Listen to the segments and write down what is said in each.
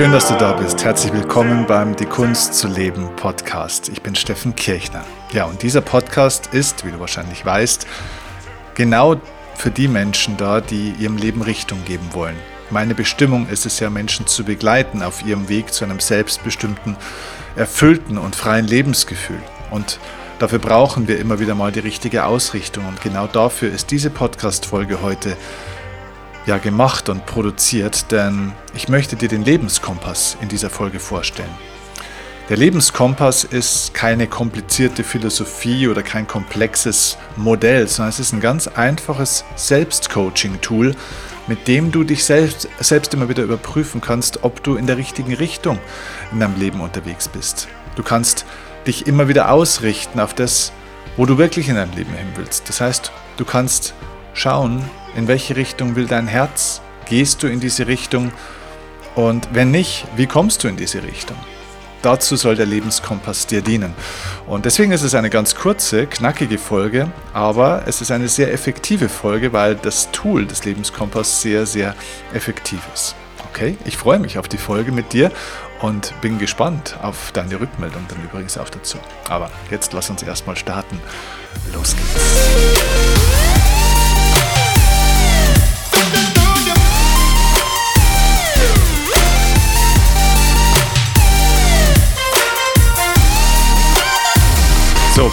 Schön, dass du da bist. Herzlich willkommen beim Die Kunst zu leben Podcast. Ich bin Steffen Kirchner. Ja, und dieser Podcast ist, wie du wahrscheinlich weißt, genau für die Menschen da, die ihrem Leben Richtung geben wollen. Meine Bestimmung ist es ja, Menschen zu begleiten auf ihrem Weg zu einem selbstbestimmten, erfüllten und freien Lebensgefühl. Und dafür brauchen wir immer wieder mal die richtige Ausrichtung. Und genau dafür ist diese Podcast-Folge heute ja gemacht und produziert, denn ich möchte dir den Lebenskompass in dieser Folge vorstellen. Der Lebenskompass ist keine komplizierte Philosophie oder kein komplexes Modell, sondern es ist ein ganz einfaches Selbstcoaching-Tool, mit dem du dich selbst, selbst immer wieder überprüfen kannst, ob du in der richtigen Richtung in deinem Leben unterwegs bist. Du kannst dich immer wieder ausrichten auf das, wo du wirklich in deinem Leben hin willst. Das heißt, du kannst schauen, in welche Richtung will dein Herz? Gehst du in diese Richtung? Und wenn nicht, wie kommst du in diese Richtung? Dazu soll der Lebenskompass dir dienen. Und deswegen ist es eine ganz kurze, knackige Folge, aber es ist eine sehr effektive Folge, weil das Tool des Lebenskompass sehr, sehr effektiv ist. Okay, ich freue mich auf die Folge mit dir und bin gespannt auf deine Rückmeldung dann übrigens auch dazu. Aber jetzt lass uns erstmal starten. Los geht's.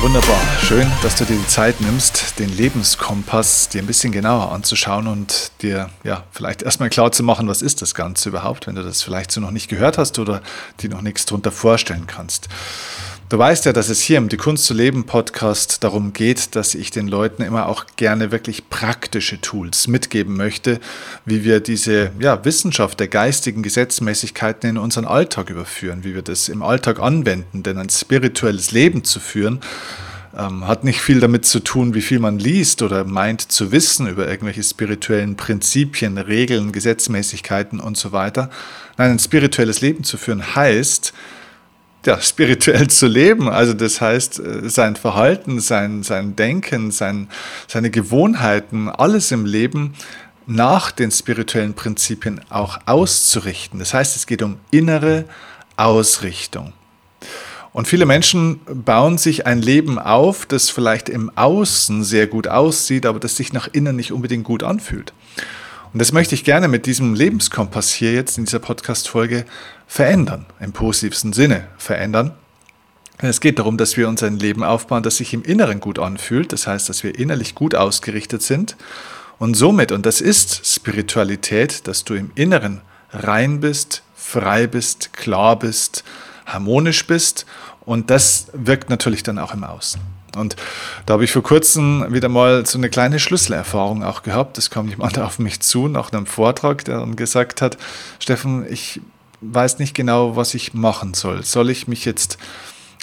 Wunderbar. Schön, dass du dir die Zeit nimmst, den Lebenskompass dir ein bisschen genauer anzuschauen und dir ja vielleicht erstmal klar zu machen, was ist das Ganze überhaupt, wenn du das vielleicht so noch nicht gehört hast oder dir noch nichts darunter vorstellen kannst. Du weißt ja, dass es hier im Die Kunst zu leben Podcast darum geht, dass ich den Leuten immer auch gerne wirklich praktische Tools mitgeben möchte, wie wir diese ja, Wissenschaft der geistigen Gesetzmäßigkeiten in unseren Alltag überführen, wie wir das im Alltag anwenden. Denn ein spirituelles Leben zu führen, ähm, hat nicht viel damit zu tun, wie viel man liest oder meint zu wissen über irgendwelche spirituellen Prinzipien, Regeln, Gesetzmäßigkeiten und so weiter. Nein, ein spirituelles Leben zu führen heißt, ja, spirituell zu leben. Also das heißt, äh, sein Verhalten, sein, sein Denken, sein, seine Gewohnheiten, alles im Leben nach den spirituellen Prinzipien auch auszurichten. Das heißt, es geht um innere Ausrichtung. Und viele Menschen bauen sich ein Leben auf, das vielleicht im Außen sehr gut aussieht, aber das sich nach innen nicht unbedingt gut anfühlt. Und das möchte ich gerne mit diesem Lebenskompass hier jetzt in dieser Podcast-Folge verändern, im positivsten Sinne verändern. Es geht darum, dass wir uns ein Leben aufbauen, das sich im Inneren gut anfühlt. Das heißt, dass wir innerlich gut ausgerichtet sind. Und somit, und das ist Spiritualität, dass du im Inneren rein bist, frei bist, klar bist, harmonisch bist. Und das wirkt natürlich dann auch im Außen. Und da habe ich vor kurzem wieder mal so eine kleine Schlüsselerfahrung auch gehabt. Es kam jemand auf mich zu nach einem Vortrag, der dann gesagt hat, Steffen, ich weiß nicht genau, was ich machen soll. Soll ich mich jetzt,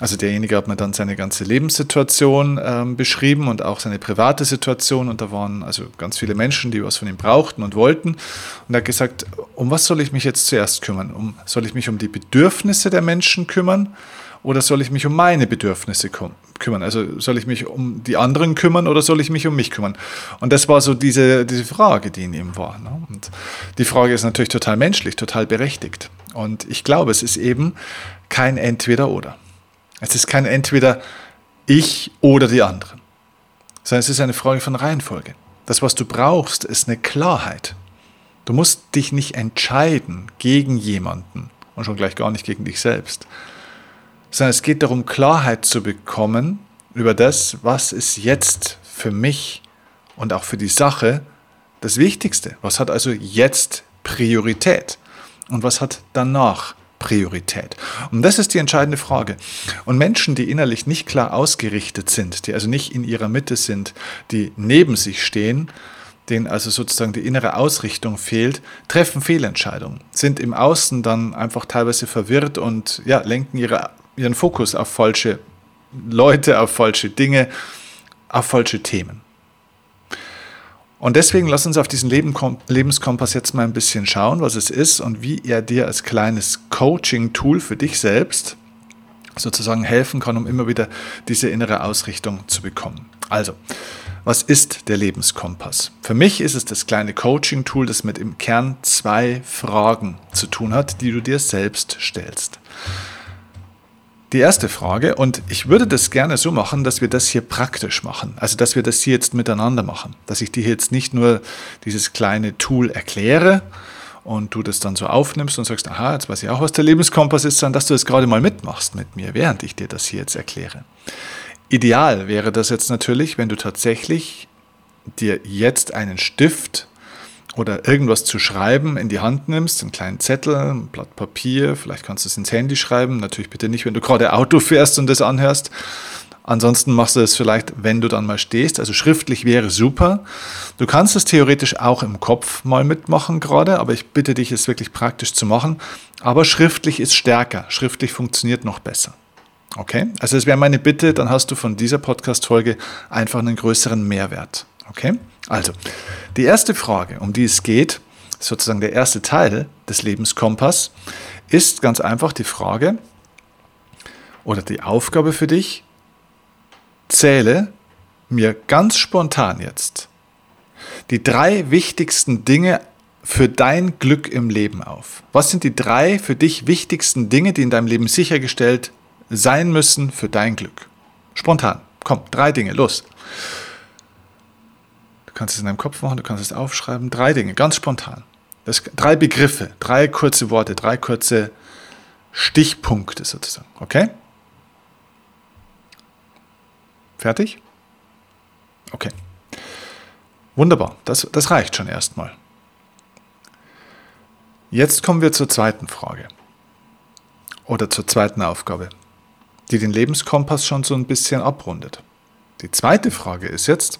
also derjenige hat mir dann seine ganze Lebenssituation ähm, beschrieben und auch seine private Situation und da waren also ganz viele Menschen, die was von ihm brauchten und wollten und er hat gesagt, um was soll ich mich jetzt zuerst kümmern? Um, soll ich mich um die Bedürfnisse der Menschen kümmern oder soll ich mich um meine Bedürfnisse kümmern? Also soll ich mich um die anderen kümmern oder soll ich mich um mich kümmern? Und das war so diese, diese Frage, die in ihm war. Ne? Und die Frage ist natürlich total menschlich, total berechtigt. Und ich glaube, es ist eben kein Entweder-Oder. Es ist kein Entweder ich oder die anderen, sondern es ist eine Frage von Reihenfolge. Das, was du brauchst, ist eine Klarheit. Du musst dich nicht entscheiden gegen jemanden und schon gleich gar nicht gegen dich selbst, sondern es geht darum, Klarheit zu bekommen über das, was ist jetzt für mich und auch für die Sache das Wichtigste. Was hat also jetzt Priorität? und was hat danach Priorität? Und das ist die entscheidende Frage. Und Menschen, die innerlich nicht klar ausgerichtet sind, die also nicht in ihrer Mitte sind, die neben sich stehen, denen also sozusagen die innere Ausrichtung fehlt, treffen Fehlentscheidungen, sind im Außen dann einfach teilweise verwirrt und ja, lenken ihre, ihren Fokus auf falsche Leute, auf falsche Dinge, auf falsche Themen. Und deswegen lass uns auf diesen Lebenskompass jetzt mal ein bisschen schauen, was es ist und wie er dir als kleines Coaching-Tool für dich selbst sozusagen helfen kann, um immer wieder diese innere Ausrichtung zu bekommen. Also, was ist der Lebenskompass? Für mich ist es das kleine Coaching-Tool, das mit im Kern zwei Fragen zu tun hat, die du dir selbst stellst. Die erste Frage, und ich würde das gerne so machen, dass wir das hier praktisch machen, also dass wir das hier jetzt miteinander machen, dass ich dir jetzt nicht nur dieses kleine Tool erkläre und du das dann so aufnimmst und sagst, aha, jetzt weiß ich auch, was der Lebenskompass ist, sondern dass du es gerade mal mitmachst mit mir, während ich dir das hier jetzt erkläre. Ideal wäre das jetzt natürlich, wenn du tatsächlich dir jetzt einen Stift oder irgendwas zu schreiben in die Hand nimmst, einen kleinen Zettel, ein Blatt Papier, vielleicht kannst du es ins Handy schreiben, natürlich bitte nicht, wenn du gerade Auto fährst und das anhörst. Ansonsten machst du es vielleicht, wenn du dann mal stehst. Also schriftlich wäre super. Du kannst es theoretisch auch im Kopf mal mitmachen gerade, aber ich bitte dich, es wirklich praktisch zu machen. Aber schriftlich ist stärker. Schriftlich funktioniert noch besser. Okay? Also es wäre meine Bitte, dann hast du von dieser Podcast-Folge einfach einen größeren Mehrwert. Okay? Also, die erste Frage, um die es geht, sozusagen der erste Teil des Lebenskompass, ist ganz einfach die Frage oder die Aufgabe für dich, zähle mir ganz spontan jetzt die drei wichtigsten Dinge für dein Glück im Leben auf. Was sind die drei für dich wichtigsten Dinge, die in deinem Leben sichergestellt sein müssen für dein Glück? Spontan. Komm, drei Dinge, los. Kannst es in deinem Kopf machen, du kannst es aufschreiben. Drei Dinge, ganz spontan. Das, drei Begriffe, drei kurze Worte, drei kurze Stichpunkte sozusagen. Okay? Fertig? Okay. Wunderbar, das, das reicht schon erstmal. Jetzt kommen wir zur zweiten Frage oder zur zweiten Aufgabe die den Lebenskompass schon so ein bisschen abrundet. Die zweite Frage ist jetzt,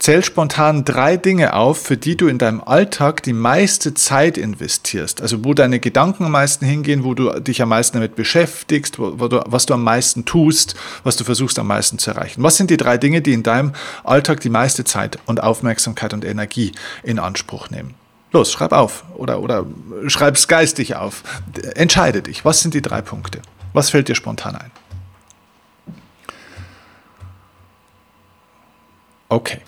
zähl spontan drei Dinge auf, für die du in deinem Alltag die meiste Zeit investierst. Also wo deine Gedanken am meisten hingehen, wo du dich am meisten damit beschäftigst, wo, wo du, was du am meisten tust, was du versuchst am meisten zu erreichen. Was sind die drei Dinge, die in deinem Alltag die meiste Zeit und Aufmerksamkeit und Energie in Anspruch nehmen? Los, schreib auf oder, oder es geistig auf. Entscheide dich. Was sind die drei Punkte? Was fällt dir spontan ein? Okay.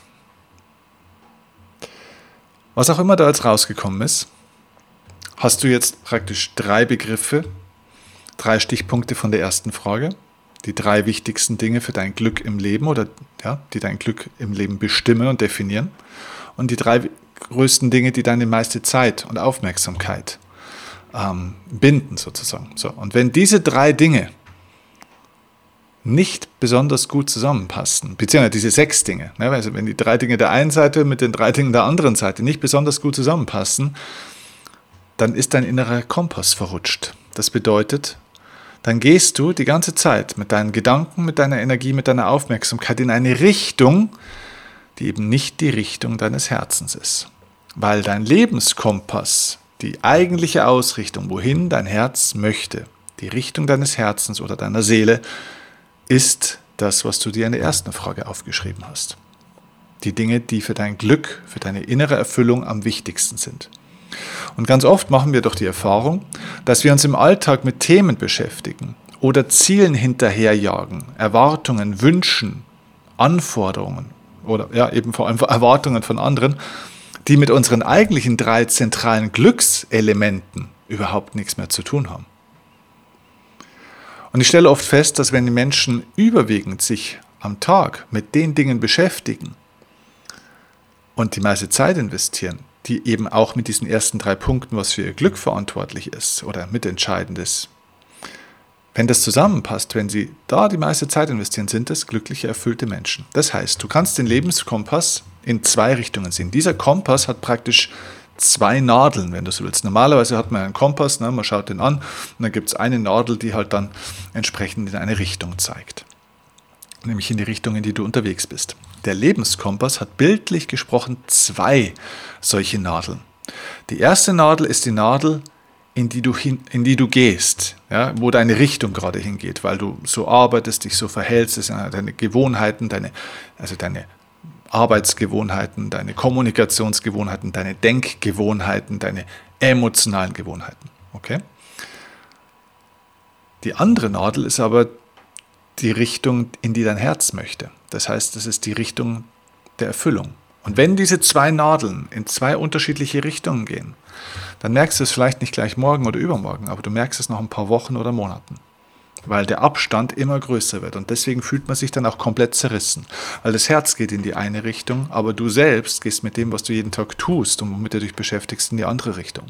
Was auch immer da jetzt rausgekommen ist, hast du jetzt praktisch drei Begriffe, drei Stichpunkte von der ersten Frage, die drei wichtigsten Dinge für dein Glück im Leben oder ja, die dein Glück im Leben bestimmen und definieren und die drei größten Dinge, die deine meiste Zeit und Aufmerksamkeit ähm, binden sozusagen. So, und wenn diese drei Dinge nicht besonders gut zusammenpassen, beziehungsweise diese sechs Dinge, ne? also wenn die drei Dinge der einen Seite mit den drei Dingen der anderen Seite nicht besonders gut zusammenpassen, dann ist dein innerer Kompass verrutscht. Das bedeutet, dann gehst du die ganze Zeit mit deinen Gedanken, mit deiner Energie, mit deiner Aufmerksamkeit in eine Richtung, die eben nicht die Richtung deines Herzens ist. Weil dein Lebenskompass, die eigentliche Ausrichtung, wohin dein Herz möchte, die Richtung deines Herzens oder deiner Seele, ist das, was du dir in der ersten Frage aufgeschrieben hast. Die Dinge, die für dein Glück, für deine innere Erfüllung am wichtigsten sind. Und ganz oft machen wir doch die Erfahrung, dass wir uns im Alltag mit Themen beschäftigen oder Zielen hinterherjagen, Erwartungen, Wünschen, Anforderungen oder ja eben vor allem Erwartungen von anderen, die mit unseren eigentlichen drei zentralen Glückselementen überhaupt nichts mehr zu tun haben. Und ich stelle oft fest, dass wenn die Menschen überwiegend sich am Tag mit den Dingen beschäftigen und die meiste Zeit investieren, die eben auch mit diesen ersten drei Punkten, was für ihr Glück verantwortlich ist oder mitentscheidend ist, wenn das zusammenpasst, wenn sie da die meiste Zeit investieren, sind es glückliche, erfüllte Menschen. Das heißt, du kannst den Lebenskompass in zwei Richtungen sehen. Dieser Kompass hat praktisch zwei Nadeln, wenn du so willst. Normalerweise hat man einen Kompass, ne, man schaut den an und dann gibt es eine Nadel, die halt dann entsprechend in eine Richtung zeigt. Nämlich in die Richtung, in die du unterwegs bist. Der Lebenskompass hat bildlich gesprochen zwei solche Nadeln. Die erste Nadel ist die Nadel, in die du, hin, in die du gehst, ja, wo deine Richtung gerade hingeht, weil du so arbeitest, dich so verhältst, deine Gewohnheiten, deine, also deine Arbeitsgewohnheiten, deine Kommunikationsgewohnheiten, deine Denkgewohnheiten, deine emotionalen Gewohnheiten. Okay? Die andere Nadel ist aber die Richtung, in die dein Herz möchte. Das heißt, das ist die Richtung der Erfüllung. Und wenn diese zwei Nadeln in zwei unterschiedliche Richtungen gehen, dann merkst du es vielleicht nicht gleich morgen oder übermorgen, aber du merkst es noch ein paar Wochen oder Monaten. Weil der Abstand immer größer wird und deswegen fühlt man sich dann auch komplett zerrissen. Weil das Herz geht in die eine Richtung, aber du selbst gehst mit dem, was du jeden Tag tust und womit du dich beschäftigst, in die andere Richtung.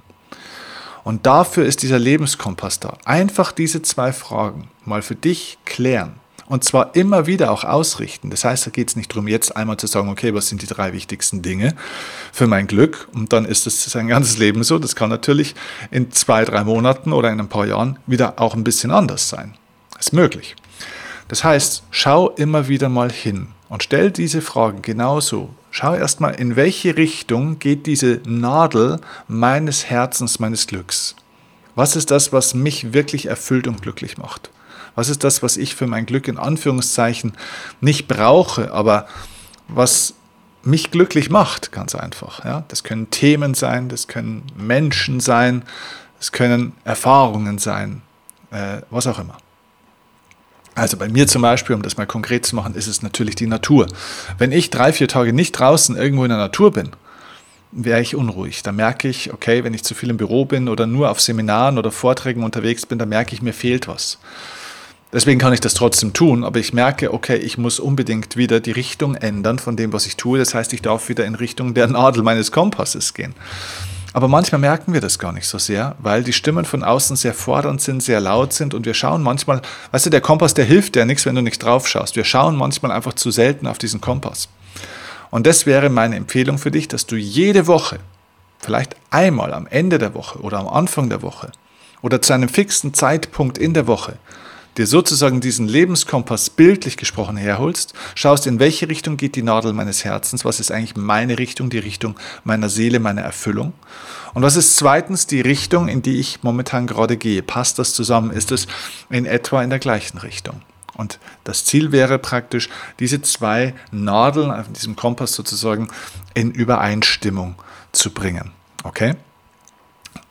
Und dafür ist dieser Lebenskompass da. Einfach diese zwei Fragen mal für dich klären. Und zwar immer wieder auch ausrichten. Das heißt, da geht es nicht darum, jetzt einmal zu sagen, okay, was sind die drei wichtigsten Dinge für mein Glück? Und dann ist es sein ganzes Leben so. Das kann natürlich in zwei, drei Monaten oder in ein paar Jahren wieder auch ein bisschen anders sein. Ist möglich. Das heißt, schau immer wieder mal hin und stell diese Fragen genauso. Schau erstmal, in welche Richtung geht diese Nadel meines Herzens, meines Glücks? Was ist das, was mich wirklich erfüllt und glücklich macht? Was ist das, was ich für mein Glück in Anführungszeichen nicht brauche, aber was mich glücklich macht, ganz einfach. Ja? Das können Themen sein, das können Menschen sein, das können Erfahrungen sein, äh, was auch immer. Also bei mir zum Beispiel, um das mal konkret zu machen, ist es natürlich die Natur. Wenn ich drei, vier Tage nicht draußen irgendwo in der Natur bin, wäre ich unruhig. Da merke ich, okay, wenn ich zu viel im Büro bin oder nur auf Seminaren oder Vorträgen unterwegs bin, da merke ich, mir fehlt was. Deswegen kann ich das trotzdem tun, aber ich merke, okay, ich muss unbedingt wieder die Richtung ändern von dem, was ich tue. Das heißt, ich darf wieder in Richtung der Nadel meines Kompasses gehen. Aber manchmal merken wir das gar nicht so sehr, weil die Stimmen von außen sehr fordernd sind, sehr laut sind und wir schauen manchmal, weißt du, der Kompass, der hilft dir nichts, wenn du nicht drauf schaust. Wir schauen manchmal einfach zu selten auf diesen Kompass. Und das wäre meine Empfehlung für dich, dass du jede Woche, vielleicht einmal am Ende der Woche oder am Anfang der Woche oder zu einem fixen Zeitpunkt in der Woche dir sozusagen diesen Lebenskompass bildlich gesprochen herholst, schaust, in welche Richtung geht die Nadel meines Herzens, was ist eigentlich meine Richtung, die Richtung meiner Seele, meiner Erfüllung. Und was ist zweitens die Richtung, in die ich momentan gerade gehe? Passt das zusammen? Ist es in etwa in der gleichen Richtung? Und das Ziel wäre praktisch, diese zwei Nadeln auf diesem Kompass sozusagen in Übereinstimmung zu bringen. Okay?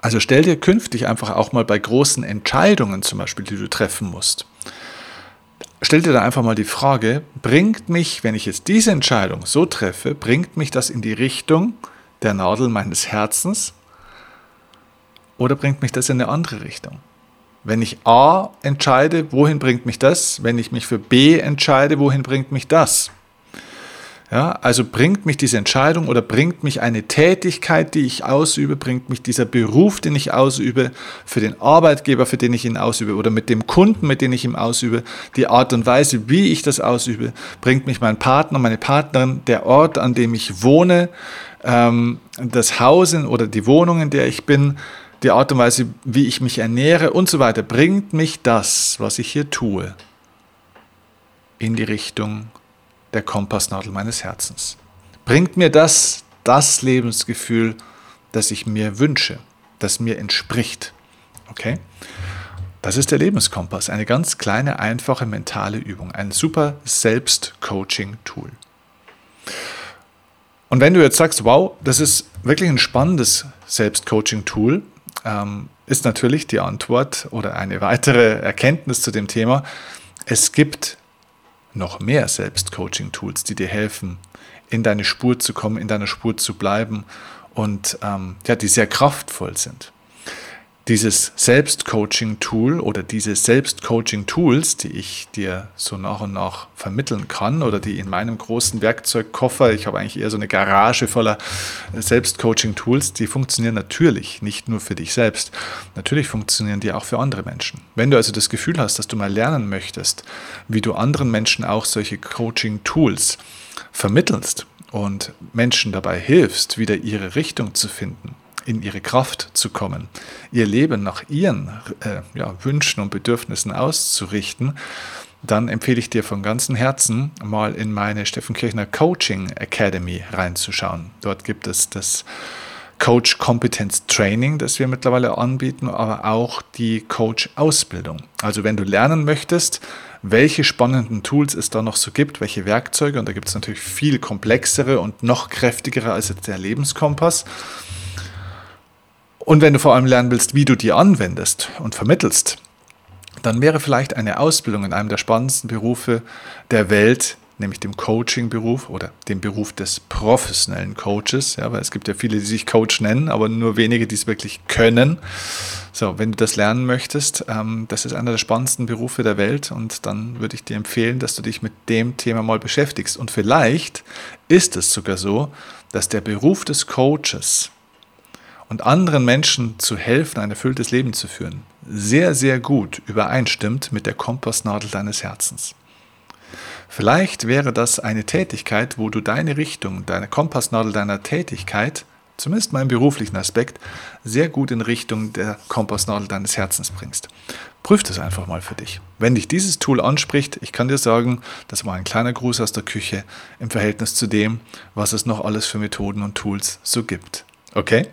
Also stell dir künftig einfach auch mal bei großen Entscheidungen zum Beispiel, die du treffen musst, stell dir da einfach mal die Frage, bringt mich, wenn ich jetzt diese Entscheidung so treffe, bringt mich das in die Richtung der Nadel meines Herzens oder bringt mich das in eine andere Richtung? Wenn ich A entscheide, wohin bringt mich das? Wenn ich mich für B entscheide, wohin bringt mich das? Ja, also bringt mich diese Entscheidung oder bringt mich eine Tätigkeit, die ich ausübe, bringt mich dieser Beruf, den ich ausübe, für den Arbeitgeber, für den ich ihn ausübe oder mit dem Kunden, mit dem ich ihn ausübe, die Art und Weise, wie ich das ausübe, bringt mich mein Partner, meine Partnerin, der Ort, an dem ich wohne, ähm, das Haus oder die Wohnung, in der ich bin, die Art und Weise, wie ich mich ernähre und so weiter, bringt mich das, was ich hier tue, in die Richtung der Kompassnadel meines Herzens. Bringt mir das das Lebensgefühl, das ich mir wünsche, das mir entspricht. Okay? Das ist der Lebenskompass, eine ganz kleine, einfache mentale Übung, ein super Selbst-Coaching-Tool. Und wenn du jetzt sagst, wow, das ist wirklich ein spannendes Selbst-Coaching-Tool, ähm, ist natürlich die Antwort oder eine weitere Erkenntnis zu dem Thema, es gibt noch mehr Selbstcoaching-Tools, die dir helfen, in deine Spur zu kommen, in deiner Spur zu bleiben und ähm, ja, die sehr kraftvoll sind dieses Selbstcoaching-Tool oder diese Selbstcoaching-Tools, die ich dir so nach und nach vermitteln kann oder die in meinem großen Werkzeugkoffer, ich habe eigentlich eher so eine Garage voller Selbstcoaching-Tools, die funktionieren natürlich nicht nur für dich selbst. Natürlich funktionieren die auch für andere Menschen. Wenn du also das Gefühl hast, dass du mal lernen möchtest, wie du anderen Menschen auch solche Coaching-Tools vermittelst und Menschen dabei hilfst, wieder ihre Richtung zu finden, in ihre Kraft zu kommen, ihr Leben nach ihren äh, ja, Wünschen und Bedürfnissen auszurichten, dann empfehle ich dir von ganzem Herzen mal in meine Steffen Kirchner Coaching Academy reinzuschauen. Dort gibt es das Coach Competence Training, das wir mittlerweile anbieten, aber auch die Coach Ausbildung. Also wenn du lernen möchtest, welche spannenden Tools es da noch so gibt, welche Werkzeuge, und da gibt es natürlich viel komplexere und noch kräftigere als jetzt der Lebenskompass, und wenn du vor allem lernen willst, wie du die anwendest und vermittelst, dann wäre vielleicht eine Ausbildung in einem der spannendsten Berufe der Welt nämlich dem Coaching-Beruf oder dem Beruf des professionellen Coaches. Ja, weil es gibt ja viele, die sich Coach nennen, aber nur wenige, die es wirklich können. So, wenn du das lernen möchtest, ähm, das ist einer der spannendsten Berufe der Welt und dann würde ich dir empfehlen, dass du dich mit dem Thema mal beschäftigst. Und vielleicht ist es sogar so, dass der Beruf des Coaches und anderen Menschen zu helfen, ein erfülltes Leben zu führen, sehr, sehr gut übereinstimmt mit der Kompassnadel deines Herzens. Vielleicht wäre das eine Tätigkeit, wo du deine Richtung, deine Kompassnadel deiner Tätigkeit, zumindest im beruflichen Aspekt, sehr gut in Richtung der Kompassnadel deines Herzens bringst. Prüf das einfach mal für dich. Wenn dich dieses Tool anspricht, ich kann dir sagen, das war ein kleiner Gruß aus der Küche im Verhältnis zu dem, was es noch alles für Methoden und Tools so gibt. Okay?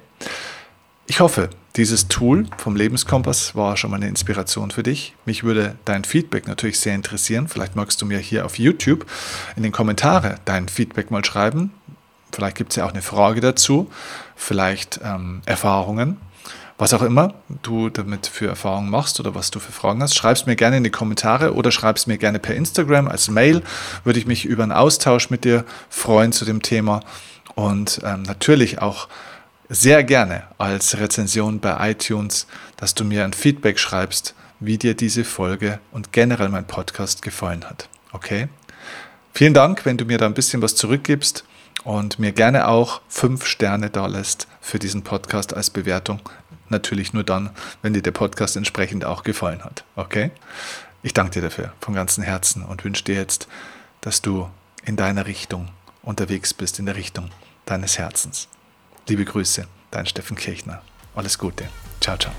Ich hoffe, dieses Tool vom Lebenskompass war schon mal eine Inspiration für dich. Mich würde dein Feedback natürlich sehr interessieren. Vielleicht magst du mir hier auf YouTube in den Kommentare dein Feedback mal schreiben. Vielleicht gibt es ja auch eine Frage dazu, vielleicht ähm, Erfahrungen, was auch immer du damit für Erfahrungen machst oder was du für Fragen hast. Schreib es mir gerne in die Kommentare oder schreib es mir gerne per Instagram als Mail. Würde ich mich über einen Austausch mit dir freuen zu dem Thema und ähm, natürlich auch sehr gerne als Rezension bei iTunes, dass du mir ein Feedback schreibst, wie dir diese Folge und generell mein Podcast gefallen hat. Okay? Vielen Dank, wenn du mir da ein bisschen was zurückgibst und mir gerne auch fünf Sterne da lässt für diesen Podcast als Bewertung. Natürlich nur dann, wenn dir der Podcast entsprechend auch gefallen hat. Okay? Ich danke dir dafür von ganzem Herzen und wünsche dir jetzt, dass du in deiner Richtung unterwegs bist, in der Richtung deines Herzens. Liebe Grüße, dein Steffen Kirchner. Alles Gute. Ciao, ciao.